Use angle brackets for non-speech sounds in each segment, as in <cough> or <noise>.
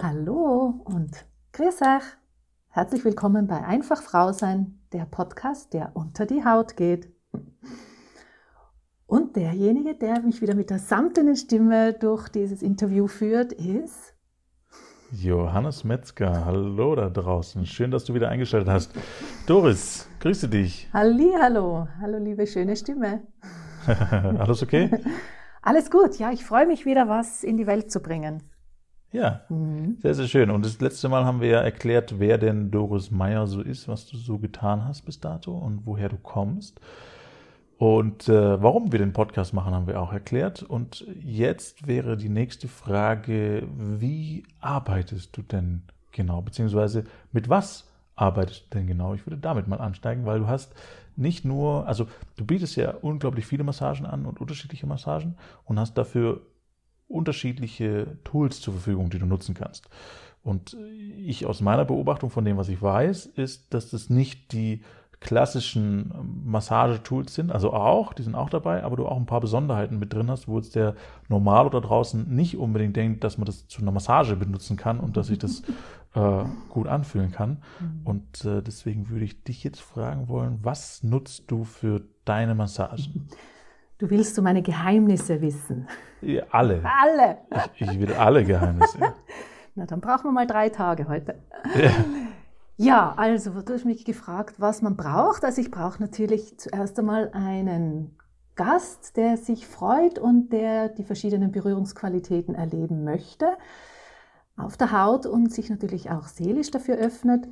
Hallo und grüß euch. Herzlich willkommen bei Einfach Frau sein, der Podcast, der unter die Haut geht. Und derjenige, der mich wieder mit der samtenen Stimme durch dieses Interview führt, ist Johannes Metzger. Hallo da draußen. Schön, dass du wieder eingeschaltet hast. Doris, grüße dich. Halli, hallo. Hallo, liebe schöne Stimme. <laughs> Alles okay? <laughs> Alles gut. Ja, ich freue mich wieder, was in die Welt zu bringen. Ja, mhm. sehr, sehr schön. Und das letzte Mal haben wir ja erklärt, wer denn Doris Meyer so ist, was du so getan hast bis dato und woher du kommst. Und äh, warum wir den Podcast machen, haben wir auch erklärt. Und jetzt wäre die nächste Frage, wie arbeitest du denn genau? Beziehungsweise mit was arbeitest du denn genau? Ich würde damit mal ansteigen, weil du hast nicht nur, also du bietest ja unglaublich viele Massagen an und unterschiedliche Massagen und hast dafür unterschiedliche Tools zur Verfügung, die du nutzen kannst. Und ich aus meiner Beobachtung von dem, was ich weiß, ist, dass das nicht die klassischen ähm, Massagetools sind, also auch, die sind auch dabei, aber du auch ein paar Besonderheiten mit drin hast, wo jetzt der Normalo da draußen nicht unbedingt denkt, dass man das zu einer Massage benutzen kann und dass sich das <laughs> äh, gut anfühlen kann. Mhm. Und äh, deswegen würde ich dich jetzt fragen wollen, was nutzt du für deine Massagen? <laughs> Du willst so meine Geheimnisse wissen. Ja, alle. Alle. Ich, ich will alle Geheimnisse. <laughs> Na, dann brauchen wir mal drei Tage heute. Ja. <laughs> Ja, also du hast mich gefragt, was man braucht. Also ich brauche natürlich zuerst einmal einen Gast, der sich freut und der die verschiedenen Berührungsqualitäten erleben möchte auf der Haut und sich natürlich auch seelisch dafür öffnet.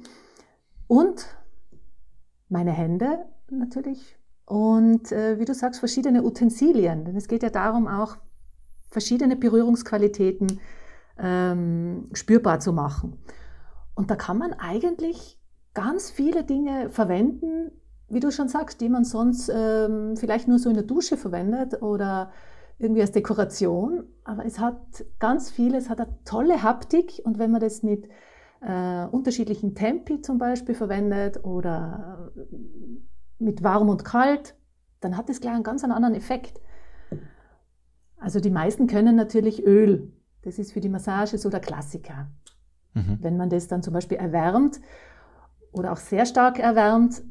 Und meine Hände natürlich. Und äh, wie du sagst, verschiedene Utensilien. Denn es geht ja darum, auch verschiedene Berührungsqualitäten ähm, spürbar zu machen. Und da kann man eigentlich ganz viele Dinge verwenden, wie du schon sagst, die man sonst ähm, vielleicht nur so in der Dusche verwendet oder irgendwie als Dekoration. Aber es hat ganz viele, es hat eine tolle Haptik und wenn man das mit äh, unterschiedlichen Tempi zum Beispiel verwendet oder mit warm und kalt, dann hat es gleich einen ganz anderen Effekt. Also die meisten können natürlich Öl. Das ist für die Massage so der Klassiker. Mhm. Wenn man das dann zum Beispiel erwärmt oder auch sehr stark erwärmt,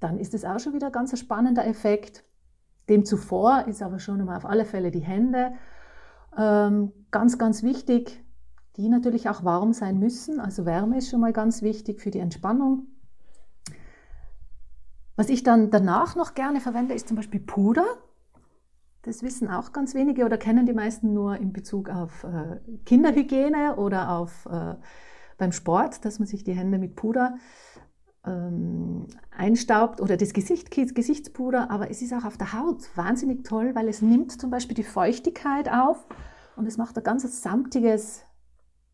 dann ist es auch schon wieder ganz ein spannender Effekt. Dem zuvor ist aber schon mal auf alle Fälle die Hände ähm, ganz, ganz wichtig, die natürlich auch warm sein müssen. Also Wärme ist schon mal ganz wichtig für die Entspannung. Was ich dann danach noch gerne verwende, ist zum Beispiel Puder. Das wissen auch ganz wenige oder kennen die meisten nur in Bezug auf äh, Kinderhygiene oder auf äh, beim Sport, dass man sich die Hände mit Puder ähm, einstaubt oder das Gesicht, Gesichtspuder, aber es ist auch auf der Haut wahnsinnig toll, weil es nimmt zum Beispiel die Feuchtigkeit auf und es macht ein ganz samtiges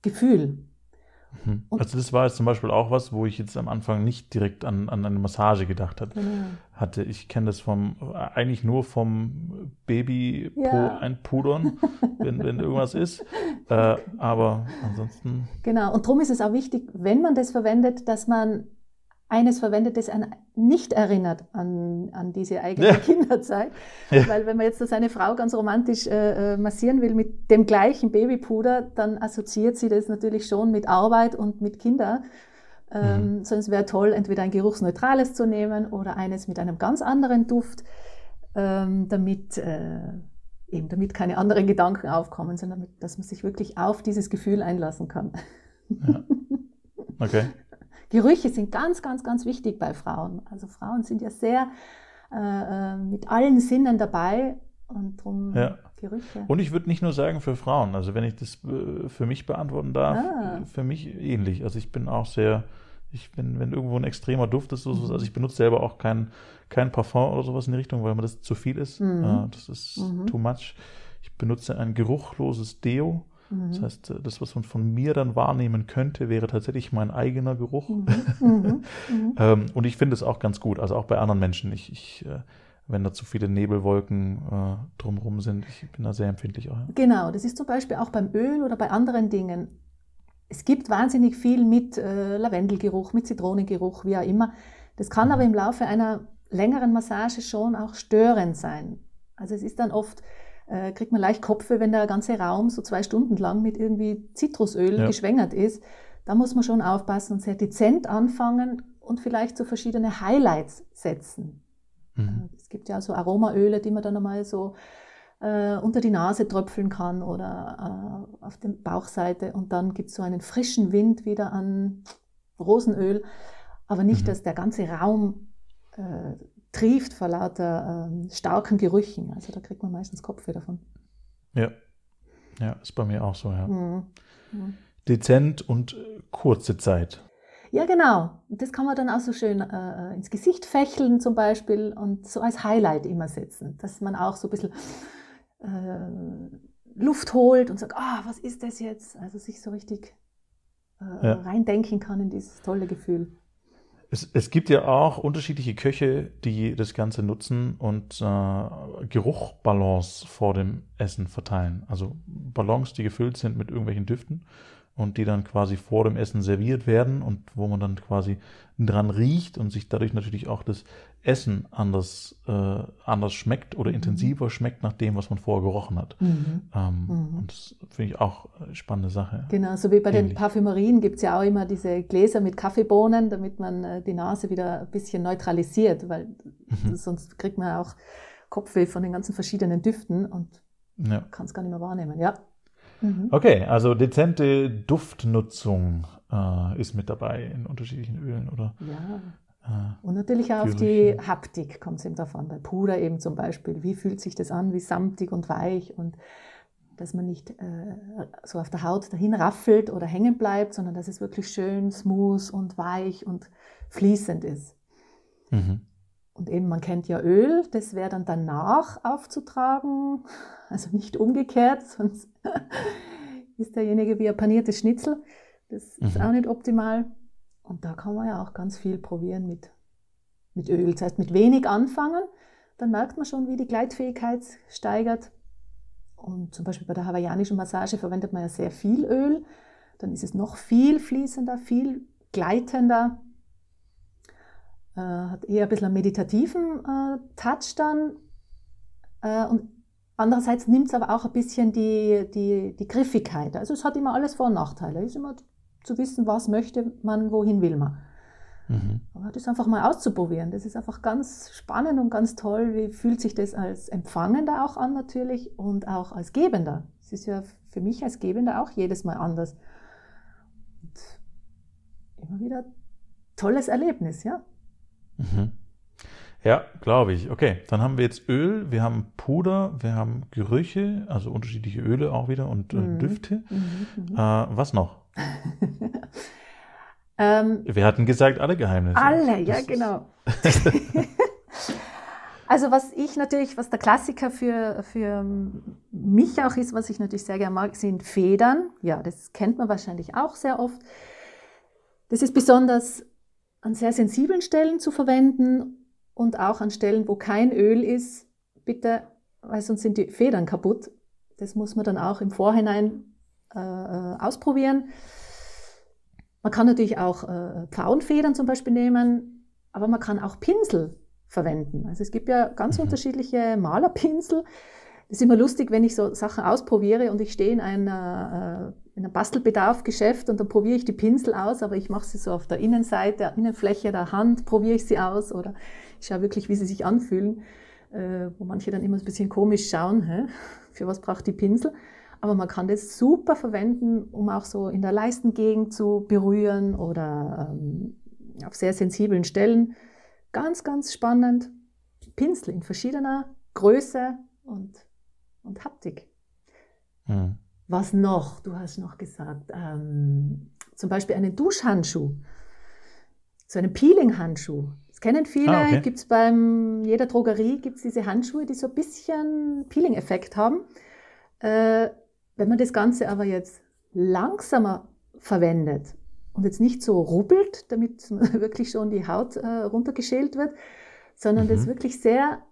Gefühl. Mhm. Also das war jetzt zum Beispiel auch was, wo ich jetzt am Anfang nicht direkt an, an eine Massage gedacht hat, genau. hatte. Ich kenne das vom eigentlich nur vom Baby ja. einpudern, <laughs> wenn, wenn irgendwas ist. Äh, aber ansonsten. Genau, und darum ist es auch wichtig, wenn man das verwendet, dass man eines verwendet, das einen nicht erinnert an, an diese eigene ja. <laughs> Kinderzeit. Ja. Weil wenn man jetzt seine Frau ganz romantisch äh, äh, massieren will mit dem gleichen Babypuder, dann assoziiert sie das natürlich schon mit Arbeit und mit Kinder. Ähm, mhm. Sonst wäre toll, entweder ein geruchsneutrales zu nehmen oder eines mit einem ganz anderen Duft, ähm, damit, äh, eben damit keine anderen Gedanken aufkommen, sondern damit, dass man sich wirklich auf dieses Gefühl einlassen kann. Ja. Okay. <laughs> Gerüche sind ganz, ganz, ganz wichtig bei Frauen. Also Frauen sind ja sehr äh, äh mit allen Sinnen dabei und darum ja. Gerüche. Und ich würde nicht nur sagen für Frauen, also wenn ich das äh, für mich beantworten darf, ah. für mich ähnlich. Also ich bin auch sehr, ich bin, wenn irgendwo ein extremer Duft ist, mhm. also ich benutze selber auch kein, kein Parfum oder sowas in die Richtung, weil mir das zu viel ist. Mhm. Das ist mhm. too much. Ich benutze ein geruchloses Deo. Das mhm. heißt, äh, das, was man von mir dann wahrnehmen könnte, wäre tatsächlich mein eigener Geruch. Mhm. <laughs> Mhm. ähm, und ich finde es auch ganz gut, also auch bei anderen Menschen. Ich, ich äh, wenn da zu viele Nebelwolken äh, drumherum sind, ich bin da sehr empfindlich. Auch. Genau, das ist zum Beispiel auch beim Öl oder bei anderen Dingen. Es gibt wahnsinnig viel mit äh, Lavendelgeruch, mit Zitronengeruch, wie auch immer. Das kann mhm. aber im Laufe einer längeren Massage schon auch störend sein. Also es ist dann oft äh, kriegt man leicht Kopfweh, wenn der ganze Raum so zwei Stunden lang mit irgendwie Zitrusöl ja. geschwängert ist. Da muss man schon aufpassen und sehr dezent anfangen und vielleicht so verschiedene Highlights setzen. Mhm. Es gibt ja so Aromaöle, die man dann einmal so äh, unter die Nase tröpfeln kann oder äh, auf der Bauchseite und dann gibt es so einen frischen Wind wieder an Rosenöl, aber nicht, mhm. dass der ganze Raum äh, trieft vor lauter äh, starken Gerüchen. Also da kriegt man meistens Kopfweh davon. Ja, ja, ist bei mir auch so, ja. Mhm. Mhm. Dezent und äh, kurze Zeit. Ja, genau. Das kann man dann auch so schön äh, ins Gesicht fächeln zum Beispiel und so als Highlight immer setzen, dass man auch so ein bisschen äh, Luft holt und sagt, ah, was ist das jetzt? Also sich so richtig äh, ja. reindenken kann in dieses tolle Gefühl. Es, es, gibt ja auch unterschiedliche Köche, die das Ganze nutzen und äh, Geruchballons vor dem Essen verteilen. Also Ballons, die gefüllt sind mit irgendwelchen Düften und die dann quasi vor dem Essen serviert werden und wo man dann quasi dran riecht und sich dadurch natürlich auch das Essen anders, äh, anders schmeckt oder mhm. intensiver schmeckt nach dem, was man vorher gerochen hat. Mhm. Ähm, mhm. Und das finde ich auch eine spannende Sache. Genau, so wie bei Ähnlich. den Parfümerien gibt es ja auch immer diese Gläser mit Kaffeebohnen, damit man äh, die Nase wieder ein bisschen neutralisiert, weil mhm. sonst kriegt man auch Kopfweh von den ganzen verschiedenen Düften und ja. kann es gar nicht mehr wahrnehmen. Ja. Mhm. Okay, also dezente Duftnutzung äh, ist mit dabei in unterschiedlichen Ölen, oder? Ja. Äh, Und natürlich auch auf die Haptik kommt es eben davon. Bei Puder eben zum Beispiel. Wie fühlt sich das an? Wie samtig und weich und dass man nicht äh, so auf der Haut dahin raffelt oder hängen bleibt, sondern dass es wirklich schön smooth und weich und fließend ist. Mhm. Und eben, man kennt ja Öl, das wäre dann danach aufzutragen, also nicht umgekehrt, <laughs> sonst ist derjenige wie ein paniertes Schnitzel. Das ist mhm. auch nicht optimal. Und da kann man ja auch ganz viel probieren mit, mit Öl. Das heißt, mit wenig anfangen, dann merkt man schon, wie die Gleitfähigkeit steigert. Und zum Beispiel bei der hawaiianischen Massage verwendet man ja sehr viel Öl. Dann ist es noch viel fließender, viel gleitender. Äh, hat eher ein bisschen einen meditativen äh, Touch dann. Äh, und andererseits nimmt es aber auch ein bisschen die, die, die Griffigkeit. Also es hat immer alles Vor- und Nachteile. Es ist immer zu wissen, was möchte man, wohin will man. Mhm. Aber das einfach mal auszuprobieren, das ist einfach ganz spannend und ganz toll. Wie fühlt sich das als Empfangender auch an natürlich und auch als Gebender? Es ist ja für mich als Gebender auch jedes Mal anders. Und immer wieder tolles Erlebnis, ja. Mhm. Ja, glaube ich. Okay, dann haben wir jetzt Öl, wir haben Puder, wir haben Gerüche, also unterschiedliche Öle auch wieder und äh, mhm. Düfte. Mhm, mhm. Äh, was noch? <laughs> ähm, wir hatten gesagt, alle Geheimnisse. Alle, ja, das genau. <laughs> also was ich natürlich, was der Klassiker für, für mich auch ist, was ich natürlich sehr gerne mag, sind Federn. Ja, das kennt man wahrscheinlich auch sehr oft. Das ist besonders an sehr sensiblen Stellen zu verwenden und auch an Stellen, wo kein Öl ist, bitte, weil sonst sind die Federn kaputt. Das muss man dann auch im Vorhinein äh, äh ausprobieren. Man kann natürlich auch äh, Pfauenfedern zum Beispiel nehmen, aber man kann auch Pinsel verwenden. Also es gibt ja ganz mhm. unterschiedliche Malerpinsel. Das ist immer lustig, wenn ich so Sachen ausprobiere und ich stehe in einer, äh, in einem Bastelbedarfgeschäft und dann probiere ich die Pinsel aus, aber ich mache sie so auf der Innenseite, der Innenfläche der Hand, probiere ich sie aus oder ich schaue wirklich, wie sie sich anfühlen, äh, wo manche dann immer ein bisschen komisch schauen, hä? <laughs> für was braucht die Pinsel. Aber man kann das super verwenden, um auch so in der Leistengegend zu berühren oder ähm, auf sehr sensiblen Stellen. Ganz, ganz spannend. Pinsel in verschiedener Größe und und Haptik. Mhm. Was noch? Du hast noch gesagt, ähm, zum Beispiel einen Duschhandschuh, so einen Peeling-Handschuh. Das kennen viele, ah, okay. gibt es bei jeder Drogerie, gibt es diese Handschuhe, die so ein bisschen Peeling-Effekt haben. Äh, wenn man das Ganze aber jetzt langsamer verwendet und jetzt nicht so rubbelt, damit <laughs> wirklich schon die Haut äh, runtergeschält wird, sondern mhm. das wirklich sehr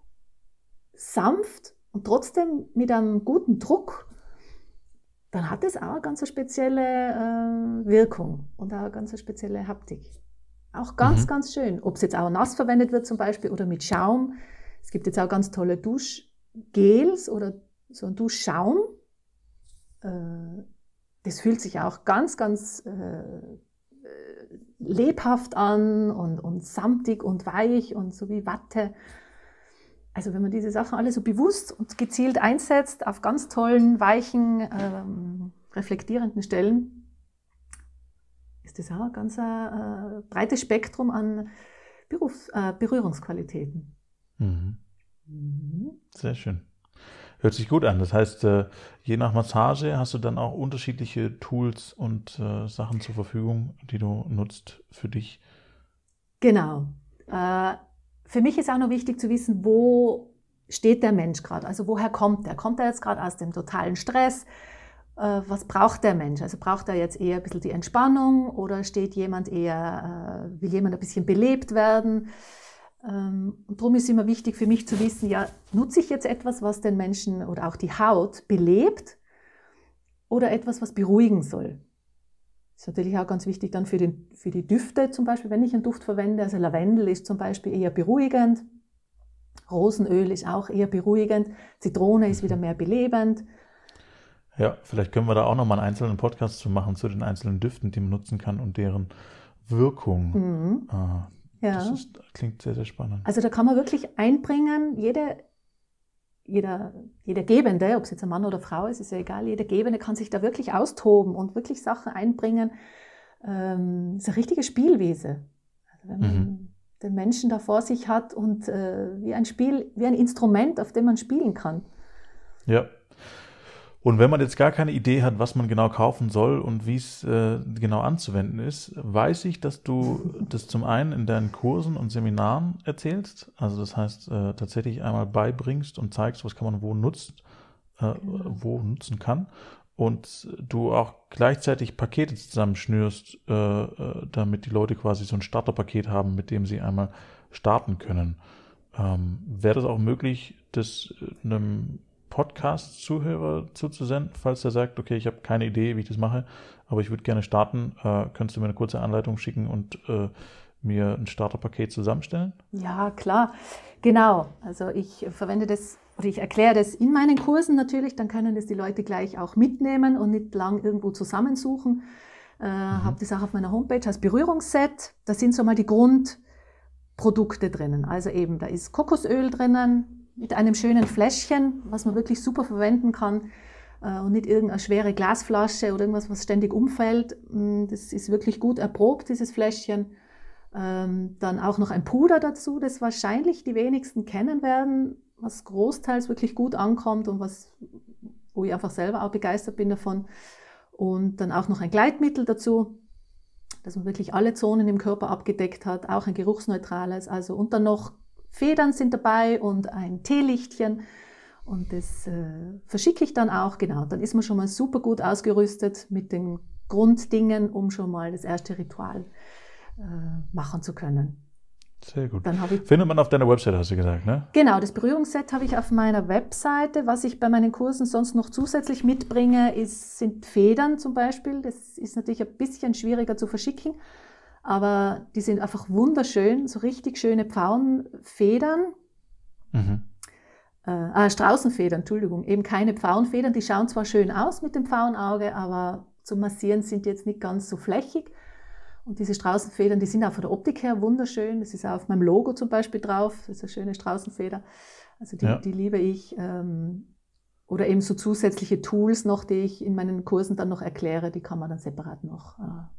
sanft und trotzdem mit einem guten Druck, dann hat es auch eine ganz spezielle äh, Wirkung und auch eine ganz spezielle Haptik. Auch ganz, mhm. ganz schön. Ob es jetzt auch nass verwendet wird zum Beispiel oder mit Schaum. Es gibt jetzt auch ganz tolle Duschgels oder so ein Duschschaum. Äh, das fühlt sich auch ganz, ganz äh, lebhaft an und, und samtig und weich und so wie Watte. Also wenn man diese Sachen alle so bewusst und gezielt einsetzt auf ganz tollen, weichen, ähm, reflektierenden Stellen, ist das auch ein ganz äh, breites Spektrum an Berufs-, äh, Berührungsqualitäten. Mhm. Mhm. Sehr schön. Hört sich gut an. Das heißt, äh, je nach Massage hast du dann auch unterschiedliche Tools und äh, Sachen zur Verfügung, die du nutzt für dich. Genau. Äh, für mich ist auch noch wichtig zu wissen, wo steht der Mensch gerade? Also woher kommt er? Kommt er jetzt gerade aus dem totalen Stress? Was braucht der Mensch? Also braucht er jetzt eher ein bisschen die Entspannung oder steht jemand eher, will jemand ein bisschen belebt werden? Ähm, und darum ist immer wichtig für mich zu wissen, ja, nutze ich jetzt etwas, was den Menschen oder auch die Haut belebt oder etwas, was beruhigen soll. Ist natürlich auch ganz wichtig dann für, den, für die Düfte zum Beispiel, wenn ich einen Duft verwende. Also Lavendel ist zum Beispiel eher beruhigend, Rosenöl ist auch eher beruhigend, Zitrone ist wieder mehr belebend. Ja, vielleicht können wir da auch nochmal einen einzelnen Podcast zu machen zu den einzelnen Düften, die man nutzen kann und deren Wirkung. Mhm. Ah, ja. Das ist, klingt sehr, sehr spannend. Also da kann man wirklich einbringen, jede, jeder, jeder Gebende, ob es jetzt ein Mann oder Frau ist, ist ja egal, jeder Gebende kann sich da wirklich austoben und wirklich Sachen einbringen. Ähm, das ist eine richtige Spielwiese. Also wenn man mhm. den Menschen da vor sich hat und äh, wie ein Spiel, wie ein Instrument, auf dem man spielen kann. Ja. Und wenn man jetzt gar keine Idee hat, was man genau kaufen soll und wie es äh, genau anzuwenden ist, weiß ich, dass du das zum einen in deinen Kursen und Seminaren erzählst. Also das heißt, äh, tatsächlich einmal beibringst und zeigst, was kann man wo nutzt, äh, wo nutzen kann. Und du auch gleichzeitig Pakete zusammenschnürst, äh, äh, damit die Leute quasi so ein Starterpaket haben, mit dem sie einmal starten können. Ähm, Wäre das auch möglich, das einem Podcast-Zuhörer zuzusenden, falls er sagt, okay, ich habe keine Idee, wie ich das mache, aber ich würde gerne starten. Äh, könntest du mir eine kurze Anleitung schicken und äh, mir ein Starterpaket zusammenstellen? Ja, klar. Genau. Also ich verwende das oder ich erkläre das in meinen Kursen natürlich, dann können das die Leute gleich auch mitnehmen und nicht lang irgendwo zusammensuchen. Äh, mhm. Habe das auch auf meiner Homepage als Berührungsset. Da sind so mal die Grundprodukte drinnen. Also eben, da ist Kokosöl drinnen, mit einem schönen Fläschchen, was man wirklich super verwenden kann äh, und nicht irgendeine schwere Glasflasche oder irgendwas, was ständig umfällt. Mm, das ist wirklich gut erprobt, dieses Fläschchen. Ähm, dann auch noch ein Puder dazu, das wahrscheinlich die wenigsten kennen werden, was großteils wirklich gut ankommt und was, wo ich einfach selber auch begeistert bin davon. Und dann auch noch ein Gleitmittel dazu, dass man wirklich alle Zonen im Körper abgedeckt hat, auch ein geruchsneutrales. Also und dann noch Federn sind dabei und ein Teelichtchen. Und das äh, verschicke ich dann auch, genau. Dann ist man schon mal super gut ausgerüstet mit den Grunddingen, um schon mal das erste Ritual äh, machen zu können. Sehr gut. Findet man auf deiner Website, hast du gesagt, ne? Genau, das Berührungsset habe ich auf meiner Webseite. Was ich bei meinen Kursen sonst noch zusätzlich mitbringe, ist, sind Federn zum Beispiel. Das ist natürlich ein bisschen schwieriger zu verschicken aber die sind einfach wunderschön, so richtig schöne Pfauenfedern. Mhm. Äh, ah, Straußenfedern, Entschuldigung, eben keine Pfauenfedern. Die schauen zwar schön aus mit dem Pfauenauge, aber zum Massieren sind die jetzt nicht ganz so flächig. Und diese Straußenfedern, die sind auch von der Optik her wunderschön. Das ist auch auf meinem Logo zum Beispiel drauf. Das ist eine schöne Straußenfeder. Also die, ja. die liebe ich. Ähm, oder eben so zusätzliche Tools noch, die ich in meinen Kursen dann noch erkläre, die kann man dann separat noch äh,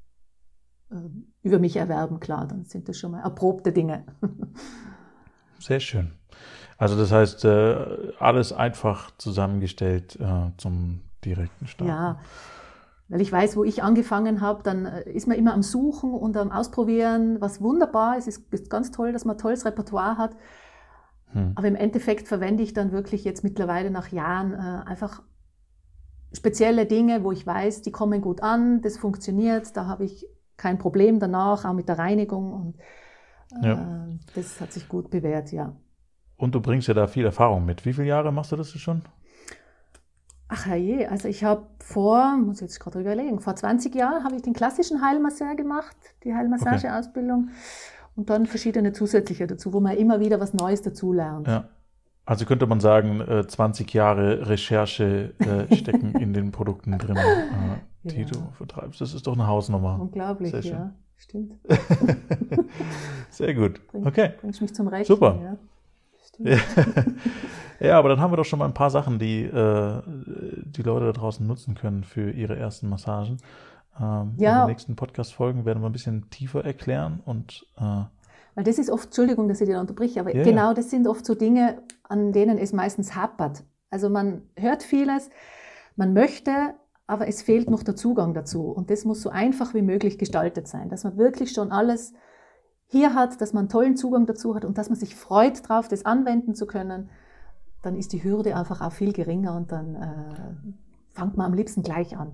über mich erwerben, klar, dann sind das schon mal erprobte Dinge. <laughs> Sehr schön. Also das heißt, äh, alles einfach zusammengestellt äh, zum direkten Start. Ja, weil ich weiß, wo ich angefangen habe, dann ist man immer am Suchen und am Ausprobieren, was wunderbar ist. Es ist ganz toll, dass man ein tolles Repertoire hat. Hm. Aber im Endeffekt verwende ich dann wirklich jetzt mittlerweile nach Jahren einfach spezielle Dinge, wo ich weiß, die kommen gut an, das funktioniert, da habe ich kein Problem danach, auch mit der Reinigung. Und äh, ja. das hat sich gut bewährt, ja. Und du bringst ja da viel Erfahrung mit. Wie viele Jahre machst du das schon? Ach je, also ich habe vor, muss ich jetzt gerade überlegen, vor 20 Jahren habe ich den klassischen Heilmasseur gemacht, die Heilmassageausbildung okay. und dann verschiedene zusätzliche dazu, wo man immer wieder was Neues dazu lernt. Ja. Also könnte man sagen, 20 Jahre Recherche stecken <laughs> in den Produkten drin, die ja. du vertreibst. Das ist doch eine Hausnummer. Unglaublich, ja. Stimmt. <laughs> Sehr gut. Bring, okay. Bringst mich zum Recht. Super. Ja. <laughs> ja, aber dann haben wir doch schon mal ein paar Sachen, die äh, die Leute da draußen nutzen können für ihre ersten Massagen. Ähm, ja. In den nächsten Podcast-Folgen werden wir ein bisschen tiefer erklären und äh, weil das ist oft, Entschuldigung, dass ich dir unterbreche, aber yeah. genau das sind oft so Dinge, an denen es meistens hapert. Also man hört vieles, man möchte, aber es fehlt noch der Zugang dazu. Und das muss so einfach wie möglich gestaltet sein, dass man wirklich schon alles hier hat, dass man einen tollen Zugang dazu hat und dass man sich freut darauf, das anwenden zu können, dann ist die Hürde einfach auch viel geringer und dann äh, fängt man am liebsten gleich an.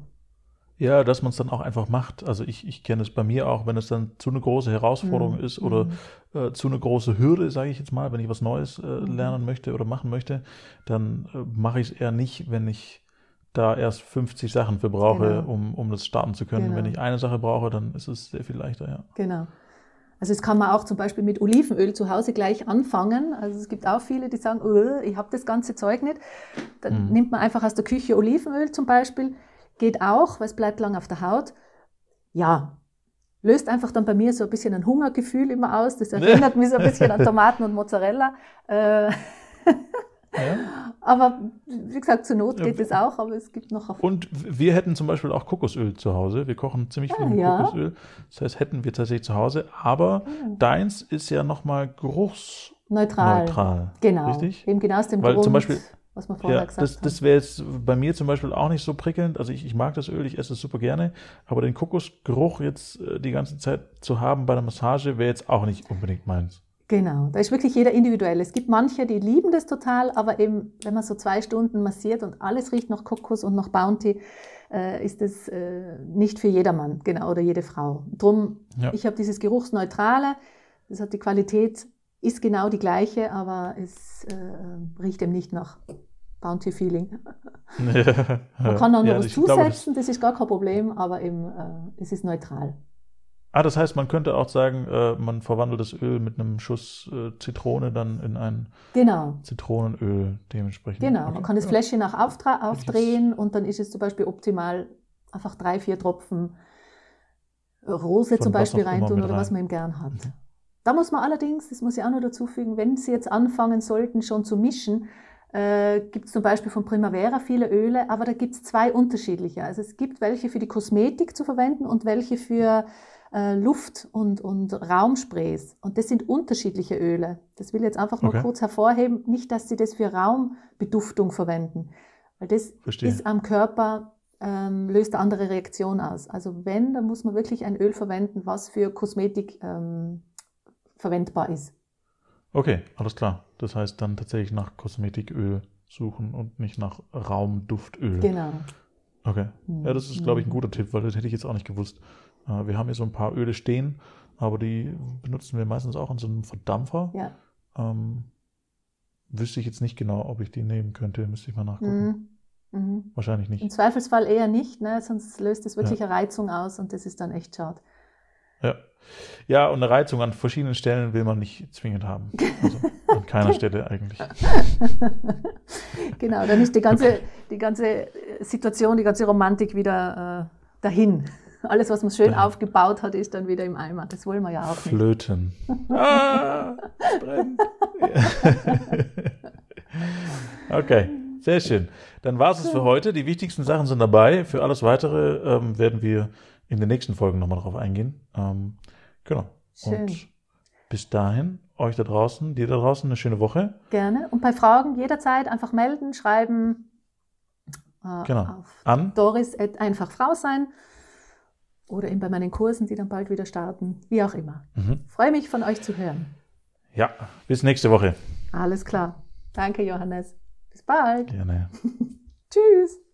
Ja, dass man es dann auch einfach macht. Also ich, ich kenne es bei mir auch, wenn es dann zu eine große Herausforderung mhm. ist oder mhm. äh, zu eine große Hürde, sage ich jetzt mal, wenn ich was Neues äh, mhm. lernen möchte oder machen möchte, dann äh, mache ich es eher nicht, wenn ich da erst 50 Sachen für brauche, genau. um, um das starten zu können. Genau. Wenn ich eine Sache brauche, dann ist es sehr viel leichter, ja. Genau. Also es kann man auch zum Beispiel mit Olivenöl zu Hause gleich anfangen. Also es gibt auch viele, die sagen, oh, ich habe das ganze Zeug nicht. Dann mhm. nimmt man einfach aus der Küche Olivenöl zum Beispiel. Geht auch, weil es bleibt lang auf der Haut. Ja, löst einfach dann bei mir so ein bisschen ein Hungergefühl immer aus. Das <laughs> erinnert mich so ein bisschen an Tomaten und Mozzarella. Äh, ja. <laughs> Aber wie gesagt, zur Not geht es auch, aber es gibt noch. Und wir hätten zum Beispiel auch Kokosöl zu Hause. Wir kochen ziemlich viel ah, mit ja. Kokosöl. Das heißt, hätten wir tatsächlich zu Hause. Aber mhm. deins ist ja nochmal geruchsneutral. Neutral. Genau. Richtig? Eben genau aus dem Weil Grund, zum Beispiel, was wir vorher ja, gesagt das, Das wäre jetzt bei mir zum Beispiel auch nicht so prickelnd. Also ich, ich mag das Öl, ich esse es super gerne. Aber den Kokosgeruch jetzt äh, die ganze Zeit zu haben bei der Massage wäre jetzt auch nicht unbedingt meins. Genau, da ist wirklich jeder individuell. Es gibt manche, die lieben das total, aber eben, wenn man so zwei Stunden massiert und alles riecht nach Kokos und nach Bounty, äh, ist das äh, nicht für jedermann, genau, oder jede Frau. Drum, ja. ich habe dieses Geruchsneutrale, das hat die Qualität, ist genau die gleiche, aber es äh, riecht eben nicht nach Bounty-Feeling. <laughs> Ja, man kann auch noch ja, was zusetzen, glaube, das, das, ist gar kein Problem, aber eben, äh, es ist neutral. Ah, das heißt, man könnte auch sagen, äh, man verwandelt das Öl mit einem Schuss äh, Zitrone dann in ein genau. Zitronenöl dementsprechend. Genau, okay. man kann das Fläschchen auch aufdrehen und dann ist es zum Beispiel optimal einfach drei, vier Tropfen Rose zum Beispiel reintun oder rein. was man ihm gern hat. Mhm. Da muss man allerdings, das muss ich auch noch dazu fügen, wenn Sie jetzt anfangen sollten, schon zu mischen, äh, gibt es zum Beispiel von Primavera viele Öle, aber da gibt es zwei unterschiedliche. Also es gibt welche für die Kosmetik zu verwenden und welche für äh, Luft- und, und Raumsprays. Und das sind unterschiedliche Öle. Das will ich jetzt einfach nur okay. kurz hervorheben. Nicht, dass Sie das für Raumbeduftung verwenden, weil das Verstehe. ist am Körper, ähm, löst eine andere Reaktion aus. Also wenn, dann muss man wirklich ein Öl verwenden, was für Kosmetik ähm, verwendbar ist. Okay, alles klar. Das heißt dann tatsächlich nach Kosmetiköl suchen und nicht nach Raumduftöl. Genau. Okay. Ja, das ist, glaube ich, ein guter Tipp, weil das hätte ich jetzt auch nicht gewusst. Äh, wir haben hier so ein paar Öle stehen, aber die benutzen wir meistens auch in so einem Verdampfer. Ja. Ähm, wüsste ich jetzt nicht genau, ob ich die nehmen könnte, müsste ich mal nachgucken. Mhm. Mhm. Wahrscheinlich nicht. Im Zweifelsfall eher nicht, ne? sonst löst es wirklich ja. eine Reizung aus und das ist dann echt schade. Ja. Ja, und eine Reizung an verschiedenen Stellen will man nicht zwingend haben. Also an keiner Stelle eigentlich. <laughs> genau, dann ist die ganze, okay. die ganze Situation, die ganze Romantik wieder äh, dahin. Alles, was man schön ja. aufgebaut hat, ist dann wieder im Eimer. Das wollen wir ja auch nicht. Flöten. <laughs> ah, brennt. <laughs> okay, sehr schön. Dann war es für heute. Die wichtigsten Sachen sind dabei. Für alles Weitere ähm, werden wir in den nächsten Folgen nochmal drauf eingehen. Ähm, genau. Schön. Und bis dahin, euch da draußen, dir da draußen eine schöne Woche. Gerne. Und bei Fragen jederzeit einfach melden, schreiben. Äh, genau. An Doris einfach Frau sein oder eben bei meinen Kursen, die dann bald wieder starten, wie auch immer. Mhm. Freue mich von euch zu hören. Ja, bis nächste Woche. Alles klar. Danke, Johannes. Bis bald. Gerne. <laughs> Tschüss.